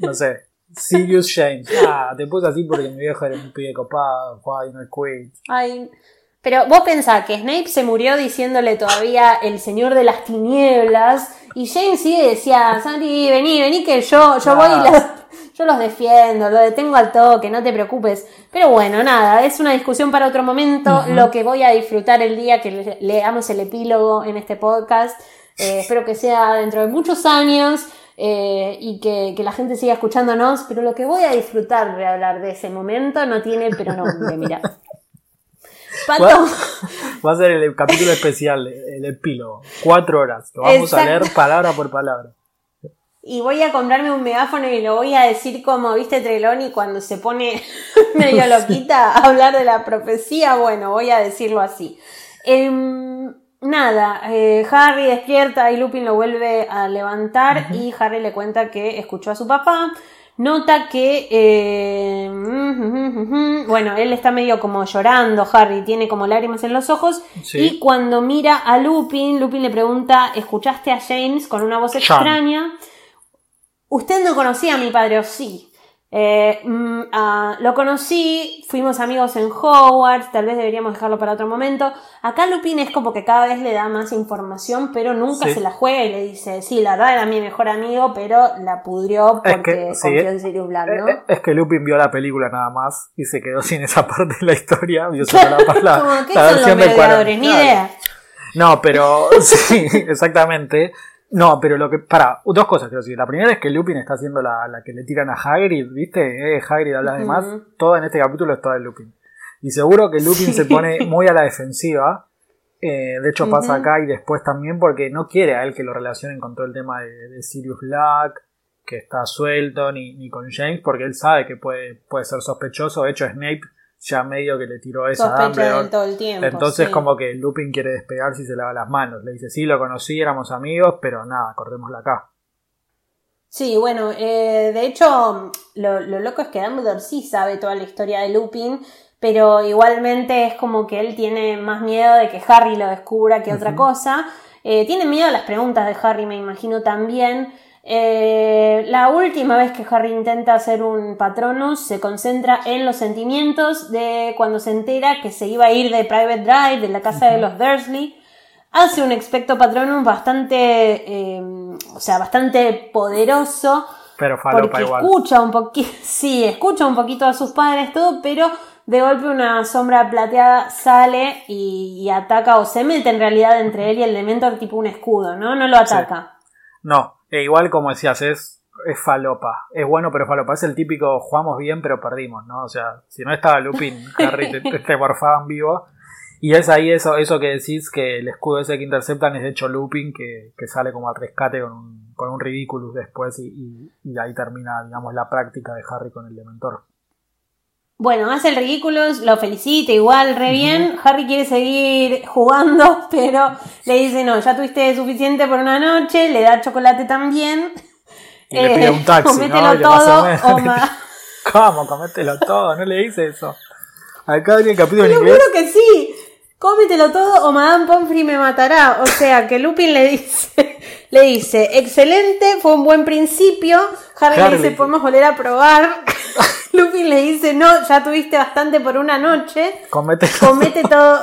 no sé, Sirius James. Ah, te puse así porque mi viejo era un pibe copado, jugaba al Quidditch. Ay, pero vos pensás que Snape se murió diciéndole todavía el señor de las tinieblas y James sí decía, Santi, vení, vení que yo, yo voy y Claro. los, yo los defiendo, lo detengo al toque, no te preocupes. Pero bueno, nada, es una discusión para otro momento, lo que voy a disfrutar el día que le- leamos el epílogo en este podcast. Eh, espero que sea dentro de muchos años. Eh, y que, que la gente siga escuchándonos, pero lo que voy a disfrutar de hablar de ese momento no tiene pero nombre, mira. Pato, Va, a ser el capítulo especial, el epílogo. Cuatro horas. Lo vamos a leer palabra por palabra. y voy a comprarme un megáfono y lo voy a decir como, viste, Treloni cuando se pone medio loquita a hablar de la profecía, bueno, voy a decirlo así. Em, nada, eh, Harry despierta y Lupin lo vuelve a levantar y Harry le cuenta que escuchó a su papá. Nota que, eh, bueno, él está medio como llorando, Harry tiene como lágrimas en los ojos Sí. y cuando mira a Lupin, Lupin le pregunta, ¿escuchaste a James con una voz Sean. extraña? usted no conocía a mi padre, o sí. Eh, mm, ah, lo conocí, fuimos amigos en Hogwarts, tal vez deberíamos dejarlo para otro momento. Acá Lupin es como que cada vez le da más información, pero nunca Sí. se la juega y le dice, sí, la verdad era mi mejor amigo, pero la pudrió Es porque que, sí, confió eh, en Sirius Black, ¿no? Eh, eh, Es que Lupin vio la película nada más y se quedó sin esa parte de la historia. Vio solo la, la, Como, ¿qué la son los versión del 40. merodeadores? Ni idea. No, pero sí, exactamente. No, pero lo que. Para, dos cosas quiero decir. La primera es que Lupin está haciendo la, la que le tiran a Hagrid, ¿viste? Eh, Hagrid habla de más. Todo en este capítulo es todo de Lupin. Y seguro que Lupin se pone muy a la defensiva. Eh, de hecho, pasa acá y después también porque no quiere a él que lo relacionen con todo el tema de, de Sirius Black, que está suelto, ni, ni con James, porque él sabe que puede, puede ser sospechoso. De hecho, Snape ya medio que le tiró eso a Sospecha él todo el tiempo. Entonces sí. como que Lupin quiere despegarse y se lava las manos. Le dice, sí, lo conocí, éramos amigos, pero nada, cortémosla acá. Sí, bueno, eh, de hecho, lo, lo loco es que Dumbledore sí sabe toda la historia de Lupin, pero igualmente es como que él tiene más miedo de que Harry lo descubra que otra cosa. Eh, tiene miedo a las preguntas de Harry, me imagino también. Eh, la última vez que Harry intenta hacer un Patronus se concentra en los sentimientos de cuando se entera que se iba a ir de Private Drive, de la casa de los Dursley. Hace un expecto Patronus bastante, eh, o sea, bastante poderoso Pero falopa porque igual. escucha un poquito, sí, escucha un poquito a sus padres todo, pero de golpe una sombra plateada sale y, y ataca o se mete en realidad entre él y el Dementor tipo un escudo, ¿no? No lo ataca. No, e igual como decías, es, es falopa. Es bueno, pero falopa. Es el típico jugamos bien, pero perdimos, ¿no? O sea, si no estaba Lupin, Harry te, te, te morfaban vivo. Y es ahí eso, eso que decís que el escudo ese que interceptan es de hecho Lupin que, que sale como al rescate con un, con un Ridiculous después y, y, y ahí termina, digamos, la práctica de Harry con el Dementor. Bueno, hace el ridículo, lo felicita igual, re bien. Harry quiere seguir jugando, pero le dice, no, ya tuviste suficiente por una noche, le da chocolate también. Y le pide un taxi, comételo ¿no? Todo, o ¿Cómo? Comételo todo, no le dice eso. Acá en el capítulo en Te lo juro que sí. Cómetelo todo o Madame Pomfrey me matará. O sea, que Lupin le dice, le dice, excelente, fue un buen principio. Harry, Harry le dice, podemos volver a probar. Lupin le dice, no, ya tuviste bastante por una noche. Comete Comete todo.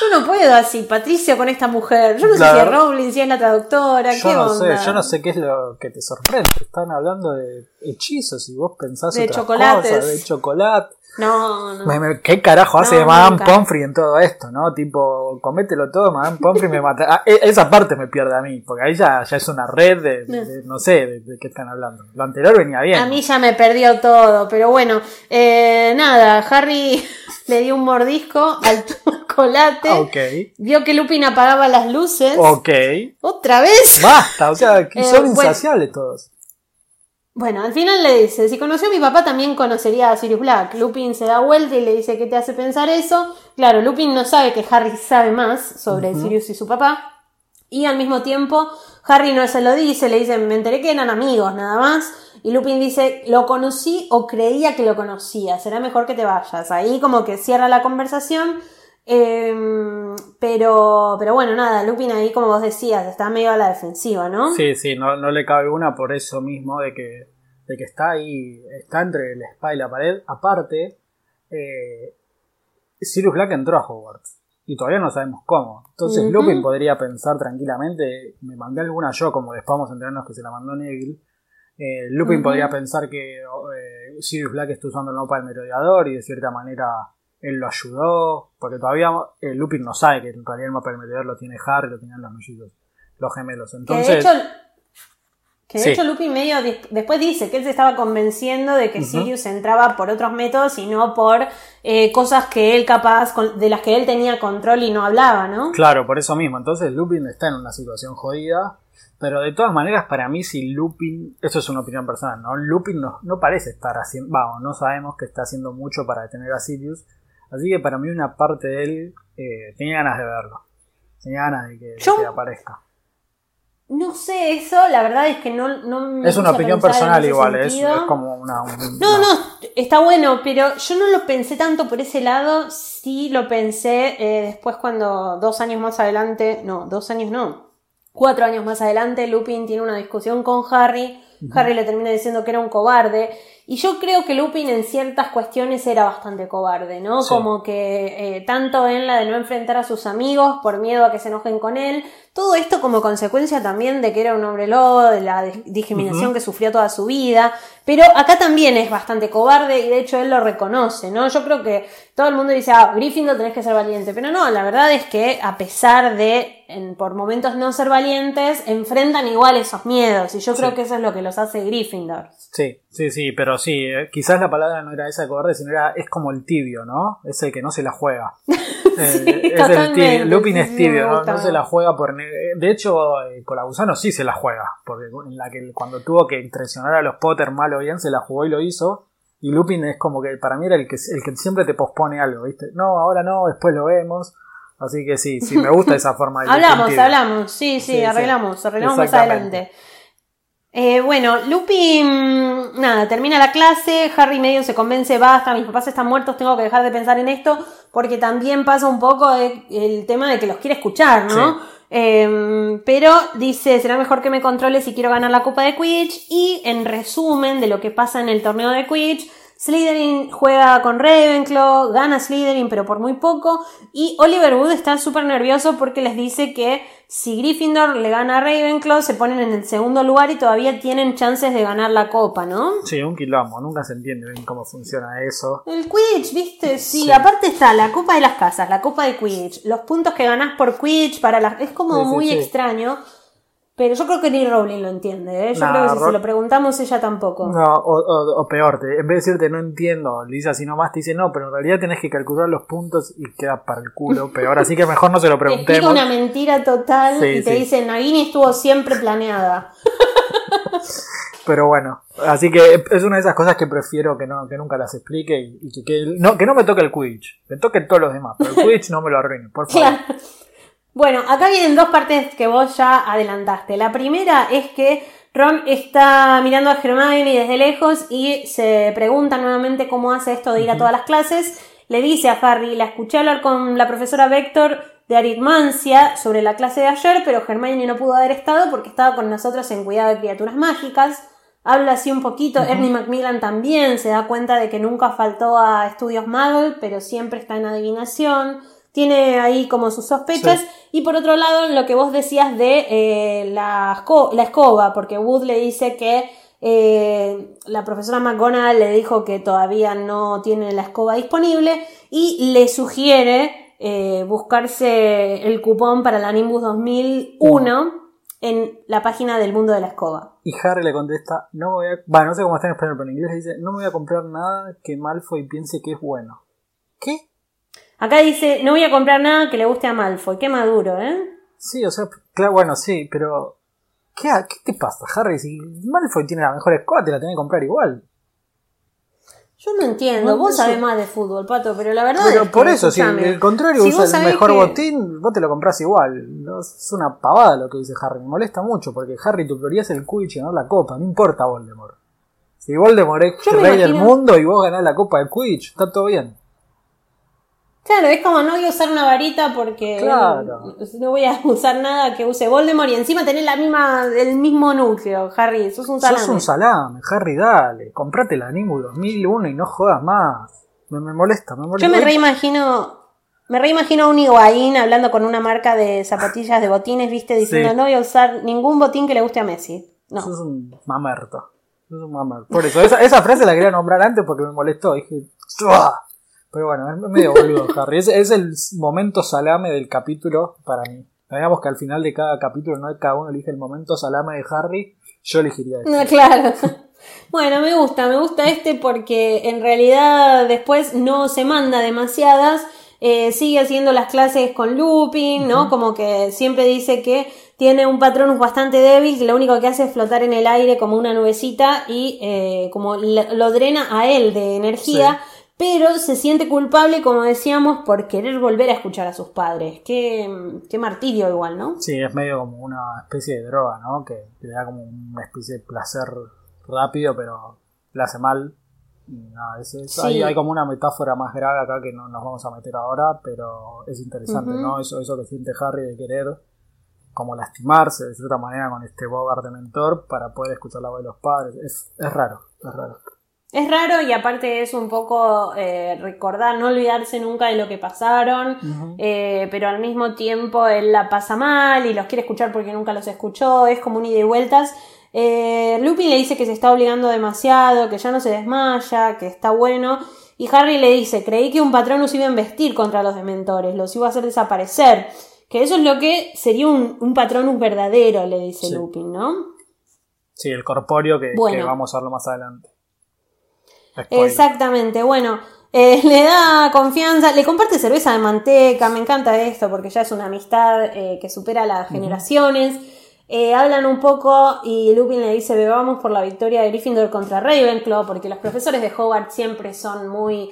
Yo no puedo así, Patricio, con esta mujer. Yo no sé La si es Rowling, si es la traductora, Yo qué no onda. sé, yo no sé qué es lo que te sorprende. Están hablando de hechizos y vos pensás De otras chocolates. cosas, de chocolate. No, no. ¿Qué carajo hace No, Madame nunca. Pomfrey en todo esto, no? Tipo, comételo todo, Madame Pomfrey me mata. Ah, e- esa parte me pierde a mí, porque ahí ya, ya es una red de, de- de- no sé, de, de qué están hablando. Lo anterior venía bien. A mí ya me perdió todo, pero bueno, eh, nada, Harry le dio un mordisco al chocolate, Ok, vio que Lupin apagaba las luces, ok. otra vez. Basta, o sea, que Eh, son bueno. insaciables todos. Bueno, al final le dice, si conoció a mi papá también conocería a Sirius Black. Lupin se da vuelta y le dice, ¿qué te hace pensar eso? Claro, Lupin no sabe que Harry sabe más sobre Sirius y su papá. Y al mismo tiempo, Harry no se lo dice, le dice, me enteré que eran amigos nada más. Y Lupin dice, lo conocí o creía que lo conocía, será mejor que te vayas. Ahí como que cierra la conversación. Em, pero, pero bueno, nada, Lupin ahí, como vos decías, está medio a la defensiva, ¿no? Sí, sí, no, no le cabe una por eso mismo de que, de que está ahí, está entre el spa y la pared. Aparte, eh, Sirius Black entró a Hogwarts y todavía no sabemos cómo. Entonces. Lupin podría pensar tranquilamente, me mandé alguna yo, como después vamos a enterarnos que se la mandó Neville. Eh, Lupin podría pensar que eh, Sirius Black está usando el mapa del merodeador y de cierta manera él lo ayudó, porque todavía eh, Lupin no sabe que en realidad el mapa del merodeador lo tiene Harry, lo tenían los mellizos, los gemelos. Que Entonces, de hecho, que de Sí. hecho Lupin medio después dice que él se estaba convenciendo de que. Sirius entraba por otros métodos y no por eh, cosas que él capaz, de las que él tenía control y no hablaba, ¿no? Claro, por eso mismo. Entonces Lupin está en una situación jodida. Pero de todas maneras, para mí, si Lupin. Esto es una opinión personal, ¿no? Lupin no, no parece estar haciendo. Vamos, no sabemos que está haciendo mucho para detener a Sirius. Así que para mí, una parte de él eh, tenía ganas de verlo. Tenía ganas de que, de Yo- que aparezca. No sé eso, la verdad es que no, no me Es una opinión personal igual, es, como una. un- No, no, está bueno, pero yo no lo pensé tanto por ese lado, sí lo pensé eh, después cuando dos años más adelante, no, dos años no, Cuatro años más adelante, Lupin tiene una discusión con Harry. Harry le termina diciendo que era un cobarde. Y yo creo que Lupin en ciertas cuestiones era bastante cobarde, ¿no? Como que eh, tanto en la de no enfrentar a sus amigos por miedo a que se enojen con él, todo esto como consecuencia también de que era un hombre lobo, de la discriminación que sufrió toda su vida. Pero acá también es bastante cobarde y de hecho él lo reconoce, ¿no? Yo creo que todo el mundo dice, ah, Gryffindor tenés que ser valiente. Pero no, la verdad es que a pesar de, en, por momentos no ser valientes, enfrentan igual esos miedos. Y yo creo que eso es lo que los hace Gryffindor. Sí, sí, sí, pero sí, eh, quizás la palabra no era esa de cobarde, sino era, es como el tibio, ¿no? Es el que no se la juega. Eh, es el tibio. Lupin es tibio, ¿no? no se la juega por de hecho, eh, con la gusano sí se la juega, porque en la que cuando tuvo que impresionar a los Potter mal o bien, se la jugó y lo hizo. Y Lupin es como que para mí era el que, el que siempre te pospone algo, ¿viste? No, ahora no, después lo vemos. Así que sí, sí, me gusta esa forma de Hablamos, hablamos, sí, sí, arreglamos, arreglamos más adelante. Eh, bueno, Lupin, nada, termina la clase, Harry medio se convence, basta, mis papás están muertos, tengo que dejar de pensar en esto, porque también pasa un poco el tema de que los quiere escuchar, ¿no? Em, pero dice, será mejor que me controle si quiero ganar la Copa de Quidditch. Y en resumen de lo que pasa en el torneo de Quidditch, Slytherin juega con Ravenclaw, gana Slytherin pero por muy poco y Oliver Wood está súper nervioso porque les dice que si Gryffindor le gana a Ravenclaw se ponen en el segundo lugar y todavía tienen chances de ganar la copa, ¿no? Sí, un quilombo, nunca se entiende bien cómo funciona eso. El Quidditch, ¿viste? Sí, aparte está la copa de las casas, la copa de Quidditch, los puntos que ganás por Quidditch para las... Es como muy extraño. Pero yo creo que ni Rowling lo entiende, ¿eh? Yo creo que si se lo preguntamos ella tampoco. No, o, peor, en vez de decirte no entiendo, le dice así nomás, te dice no, pero en realidad tenés que calcular los puntos y queda para el culo, peor, así que mejor no se lo preguntemos. Te una mentira total y te dice Nagini estuvo siempre planeada. pero bueno, así que es una de esas cosas que prefiero que, no, que nunca las explique y, que, no, que no me toque el Quidditch, me toque todos los demás, pero el Quidditch no me lo arruine, por favor. Bueno, acá vienen dos partes que vos ya adelantaste. La primera es que Ron está mirando a Hermione desde lejos y se pregunta nuevamente cómo hace esto de ir a todas las clases. Le dice a Harry, la escuché hablar con la profesora Vector de aritmancia sobre la clase de ayer, pero Hermione no pudo haber estado porque estaba con nosotros en cuidado de criaturas mágicas. Habla así un poquito, Ernie Macmillan también se da cuenta de que nunca faltó a estudios Muggle, pero siempre está en adivinación tiene ahí como sus sospechas. Y por otro lado, lo que vos decías de eh, la, la, escoba, porque Wood le dice que eh, la profesora McGonagall le dijo que todavía no tiene la escoba disponible y le sugiere eh, buscarse el cupón para la Nimbus 2001 en la página del mundo de la escoba. Y Harry le contesta, no voy a... Bueno, no sé cómo está en español, pero en inglés le dice, no me voy a comprar nada que Malfoy piense que es bueno. ¿Qué? Acá dice, no voy a comprar nada que le guste a Malfoy. Qué maduro, ¿eh? Sí, o sea, claro, bueno, sí, pero... ¿Qué, qué te pasa, Harry? Si Malfoy tiene la mejor escoba, te la tenés que comprar igual. Yo no entiendo, vos sabés más de fútbol, Pato, pero la verdad pero es por eso, si el contrario usa el mejor botín, vos te lo comprás igual. No, es una pavada lo que dice Harry, me molesta mucho, porque Harry, tu prioridad es el Quidditch y ganar la copa, no importa Voldemort. Si Voldemort es el rey del mundo y vos ganás la copa de Quidditch, está todo bien. Claro, es como no voy a usar una varita porque no voy a usar nada que use Voldemort y encima tener la misma, el mismo núcleo, Harry, sos un salame. Sos un salame, Harry, dale, comprate la Nimbus 2001 y no jodas más. Me, molesta, me molesta. Yo me reimagino, me reimagino a un Higuaín hablando con una marca de zapatillas de botines, viste, diciendo no voy a usar ningún botín que le guste a Messi. No. Sos un mamerto. Sos un mamerto. Por eso, esa, esa frase la quería nombrar antes porque me molestó. Dije, pero bueno, es medio boludo, Harry. Es, es, el momento salame del capítulo para mí. Digamos que al final de cada capítulo, no cada uno elige el momento salame de Harry. Yo elegiría este. No, claro. Bueno, me gusta, me gusta este porque en realidad después no se manda demasiadas. Eh, sigue haciendo las clases con Lupin, ¿no? Como que siempre dice que tiene un patrón bastante débil, que lo único que hace es flotar en el aire como una nubecita y eh, como lo drena a él de energía pero se siente culpable, como decíamos, por querer volver a escuchar a sus padres. Qué, martirio igual, ¿no? Sí, es medio como una especie de droga, ¿no? Que le da como una especie de placer rápido, pero le hace mal. hay, como una metáfora más grave acá que no nos vamos a meter ahora, pero es interesante, ¿no? Eso, eso que siente Harry de querer como lastimarse de cierta manera con este Bogart de mentor para poder escuchar la voz de los padres. Es, es raro, es raro. Es raro y aparte es un poco eh, recordar, no olvidarse nunca de lo que pasaron, eh, pero al mismo tiempo él la pasa mal y los quiere escuchar porque nunca los escuchó, es como un ida y vueltas. Eh, Lupin le dice que se está obligando demasiado, que ya no se desmaya, que está bueno. Y Harry le dice, creí que un patrón nos iba a investir contra los dementores, los iba a hacer desaparecer. Que eso es lo que sería un, un patronus verdadero, le dice Lupin, ¿no? Sí, el corpóreo que, que vamos a verlo más adelante. Exactamente, bueno, eh, le da confianza, le comparte cerveza de manteca, me encanta esto porque ya es una amistad eh, que supera las generaciones. Eh, hablan un poco y Lupin le dice bebamos por la victoria de Gryffindor contra Ravenclaw porque los profesores de Hogwarts siempre son muy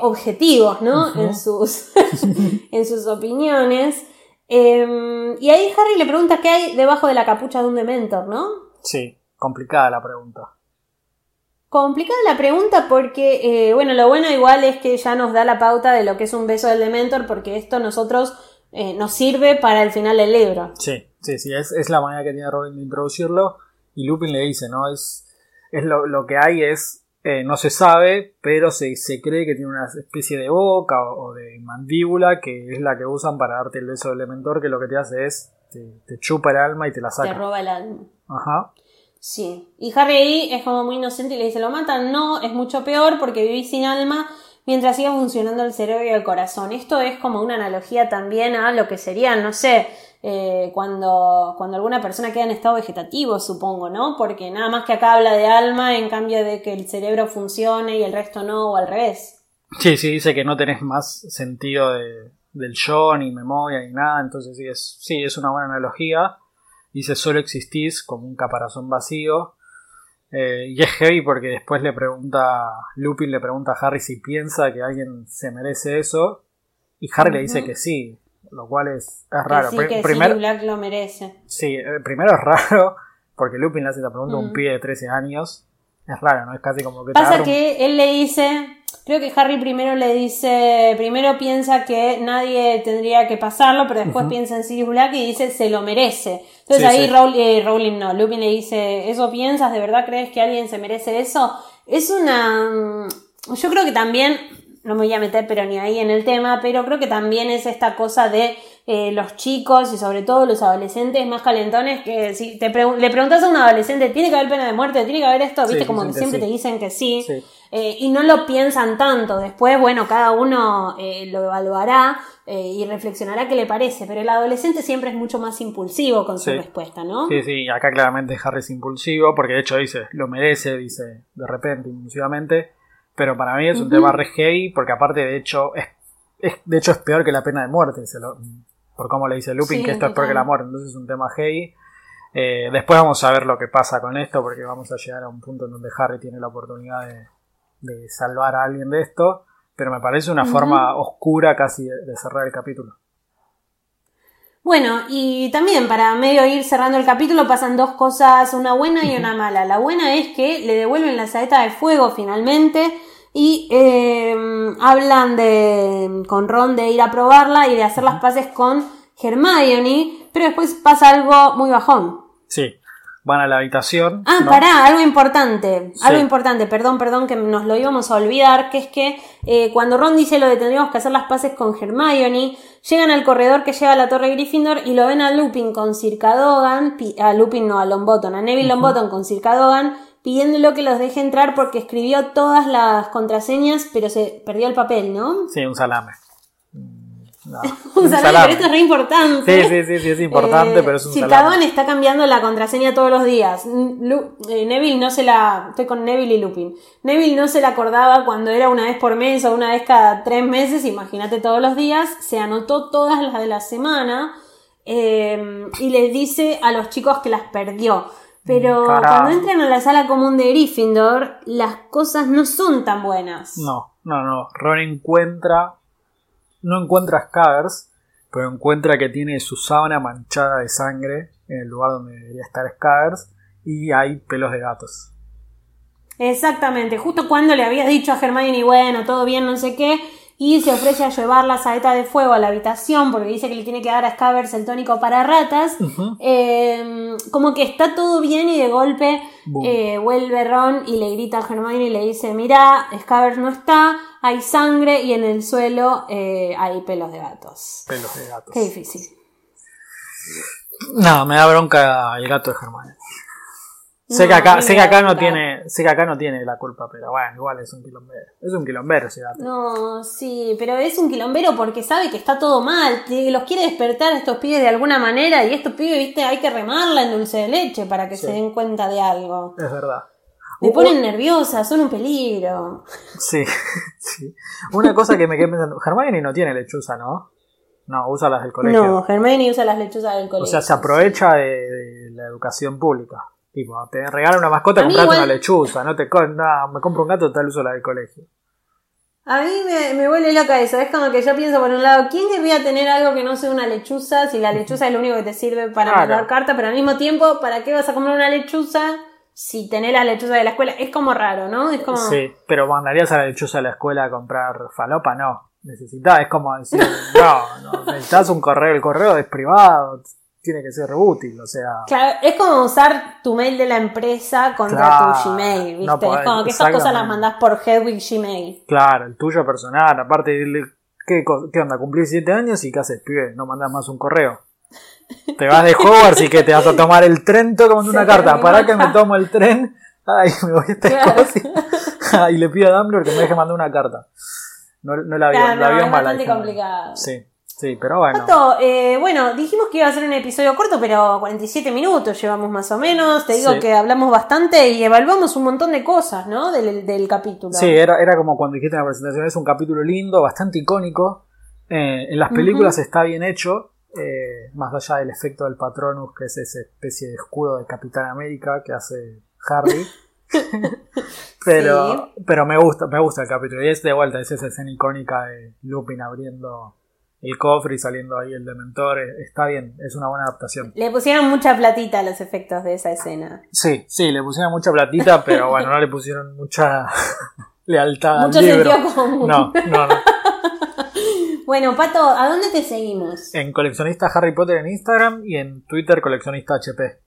objetivos, ¿no? en, sus en sus opiniones. Em, y ahí Harry le pregunta qué hay debajo de la capucha de un Dementor, ¿no? Sí, complicada la pregunta. Complicada la pregunta porque, eh, bueno, lo bueno igual es que ya nos da la pauta de lo que es un beso del Dementor porque esto nosotros eh, nos sirve para el final del libro. Sí, sí, sí, es, la manera que tiene Robin de introducirlo y Lupin le dice, ¿no? Es, es lo, que hay es, eh, no se sabe, pero se, se, cree que tiene una especie de boca o, de mandíbula que es la que usan para darte el beso del Dementor que lo que te hace es, te, te chupa el alma y te la saca. Te roba el alma. Ajá. Sí. Y Harry ahí es como muy inocente y le dice, lo matan. No, es mucho peor porque vivís sin alma mientras siga funcionando el cerebro y el corazón. Esto es como una analogía también a lo que sería, no sé, eh, cuando, cuando alguna persona queda en estado vegetativo, supongo, ¿no? Porque nada más que acá habla de alma en cambio de que el cerebro funcione y el resto no, o al revés. Sí, sí, dice que no tenés más sentido de, del yo, ni memoria, ni nada, entonces sí es, sí, es una buena analogía. Dice solo existís como un caparazón vacío. Eh, y es heavy porque después le pregunta, Lupin le pregunta a Harry si piensa que alguien se merece eso. Y Harry le dice que sí, lo cual es, raro. Que sí, primero, Black lo merece. Sí, eh, primero es raro porque Lupin le hace la pregunta a un pibe de 13 años. Es raro, ¿no? Es casi como que... Pasa que él le dice, Creo que Harry primero le dice, primero piensa que nadie tendría que pasarlo, pero después piensa en Sirius Black y dice se lo merece. Entonces ahí eh, Rowling no, Lupin le dice, ¿eso piensas? ¿De verdad crees que alguien se merece eso? Es una... Mm, yo creo que también, no me voy a meter pero ni ahí en el tema, pero creo que también es esta cosa de eh, los chicos y sobre todo los adolescentes más calentones que si te le preguntas a un adolescente, ¿tiene que haber pena de muerte? ¿Tiene que haber esto? ¿Viste? Como que siempre te dicen que sí. Eh, y no lo piensan tanto. Después, bueno, cada uno eh, lo evaluará eh, y reflexionará qué le parece. Pero el adolescente siempre es mucho más impulsivo con su respuesta, ¿no? Sí, sí, acá claramente Harry es impulsivo, porque de hecho dice, lo merece, dice de repente, impulsivamente. Pero para mí es un tema re heavy, porque aparte, de hecho, es, de hecho es peor que la pena de muerte. por cómo le dice Lupin, que esto es peor que la muerte. Entonces es un tema heavy. después vamos a ver lo que pasa con esto, porque vamos a llegar a un punto en donde Harry tiene la oportunidad de, de salvar a alguien de esto, pero me parece una forma oscura casi de, cerrar el capítulo. Bueno, y también para medio ir cerrando el capítulo pasan dos cosas, una buena y una mala. La buena es que le devuelven la saeta de fuego finalmente y em, hablan de con Ron de ir a probarla y de hacer las paces con Hermione, pero después pasa algo muy bajón. Sí, van a la habitación. Ah, pará, algo importante, algo importante, perdón, perdón, que nos lo íbamos a olvidar, que es que eh, cuando Ron dice lo de tendríamos que hacer las paces con Hermione, llegan al corredor que lleva a la torre Gryffindor y lo ven a Lupin con Sir Cadogan, a Lupin no, a Longbottom, a Neville Longbottom con Sir Cadogan, pidiéndolo que los deje entrar porque escribió todas las contraseñas, pero se perdió el papel, ¿no? Sí, un salame. un, salame, pero esto es re importante. Sí, sí, sí, sí es importante, pero es un salame. está cambiando la contraseña todos los días. Eh, Neville no se la. Estoy con Neville y Lupin. Neville no se la acordaba cuando era una vez por mes o una vez cada tres meses, imagínate todos los días. Se anotó todas las de la semana eh, y les dice a los chicos que las perdió. Pero cuando entran a la sala común de Gryffindor, las cosas no son tan buenas. No, no, no. Ron encuentra no encuentra Scabbers, pero encuentra que tiene su sábana manchada de sangre en el lugar donde debería estar Scabbers y hay pelos de gatos. Exactamente, justo cuando le había dicho a Hermione, bueno, todo bien, no sé qué, y se ofrece a llevar la saeta de fuego a la habitación porque dice que le tiene que dar a Scabbers el tónico para ratas. Eh, como que está todo bien y de golpe eh, vuelve Ron y le grita a Hermione y le dice, mira, Scabbers no está, hay sangre y en el suelo eh, hay pelos de gatos. Pelos de gatos. Qué difícil. No, me da bronca el gato de Germán. Sé No, que a acá, sé que acá no tiene, sé que acá no tiene la culpa, pero bueno, igual es un quilombero. Es un quilombero ese gato. No, sí, pero es un quilombero porque sabe que está todo mal, que los quiere despertar a estos pibes de alguna manera y estos pibes, viste, hay que remarla en dulce de leche para que Sí. se den cuenta de algo. Es verdad. Me ponen nerviosa, son un peligro. Sí, sí. Una cosa que me quedé pensando, Hermione no tiene lechuza, ¿no? No, usa las del colegio. No, Hermione usa las lechuzas del o colegio. sea, se aprovecha de, de la educación pública. Tipo, te regala una mascota, comprate igual- una lechuza. No te no, me compro un gato, tal uso la del colegio. A mí me, me vuelve loca eso. Es como que yo pienso por un lado, ¿quién querría tener algo que no sea una lechuza si la lechuza es lo único que te sirve para Claro. mandar cartas? Pero al mismo tiempo, ¿para qué vas a comprar una lechuza si tenés la lechuza de la escuela? Es como raro, ¿no? Es como... Sí, pero mandarías a la lechuza a la escuela a comprar falopa, no. Necesitas, es como decir, no, no, necesitas un correo, el correo es privado, tiene que ser útil, o sea. Claro, es como usar tu mail de la empresa contra Claro, tu Gmail, ¿viste? no podés, es como que esas cosas las mandás por Hedwig Gmail. Claro, el tuyo personal, aparte, ¿qué, qué onda? Cumplís 7 años y ¿qué haces, pibe? No mandás más un correo. Te vas de Hogwarts y que te vas a tomar el tren, toca una carta. Para que me tomo el tren. Ay, me voy a esta Claro. Escocia. y le pido a Dumbledore que me deje mandar una carta. No, no la vio, Claro, la no, vio es bastante complicado. Sí, sí, pero bueno. Pato, eh, bueno, dijimos que iba a ser un episodio corto, pero 47 minutos llevamos más o menos. Te digo Sí. que hablamos bastante y evaluamos un montón de cosas, ¿no? Del, del capítulo. Sí, era, era como cuando dijiste en la presentación, es un capítulo lindo, bastante icónico. Eh, en las películas está bien hecho, eh, más allá del efecto del Patronus, que es esa especie de escudo de Capitán América que hace Harry. pero, pero me gusta, me gusta el capítulo. Y es de vuelta, es esa escena icónica de Lupin abriendo el cofre y saliendo ahí el dementor. Eh, Está bien, es una buena adaptación. Le pusieron mucha platita a los efectos de esa escena. Sí, sí, le pusieron mucha platita, pero bueno, no le pusieron mucha lealtad Mucho al libro. sentido común. No, no, no. Bueno, Pato, ¿a dónde te seguimos? En coleccionista Harry Potter en Instagram y en Twitter coleccionista HP.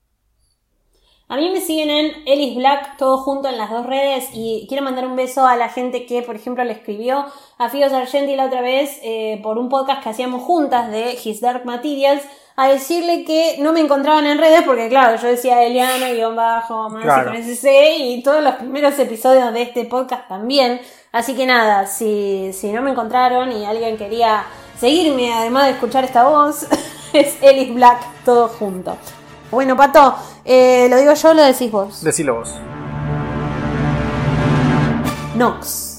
A mí me siguen en Ellis Black, todo junto en las dos redes. Y quiero mandar un beso a la gente que, por ejemplo, le escribió a Fido Sargenti la otra vez eh, por un podcast que hacíamos juntas de His Dark Materials. A decirle que no me encontraban en redes porque, claro, yo decía Eliana, guion bajo, más Claro. con SC y todos los primeros episodios de este podcast también. Así que nada, si, si no me encontraron y alguien quería seguirme, además de escuchar esta voz, es Ellis Black, todo junto. Bueno, Pato, eh, lo digo yo, lo decís vos. Decilo vos. Nox.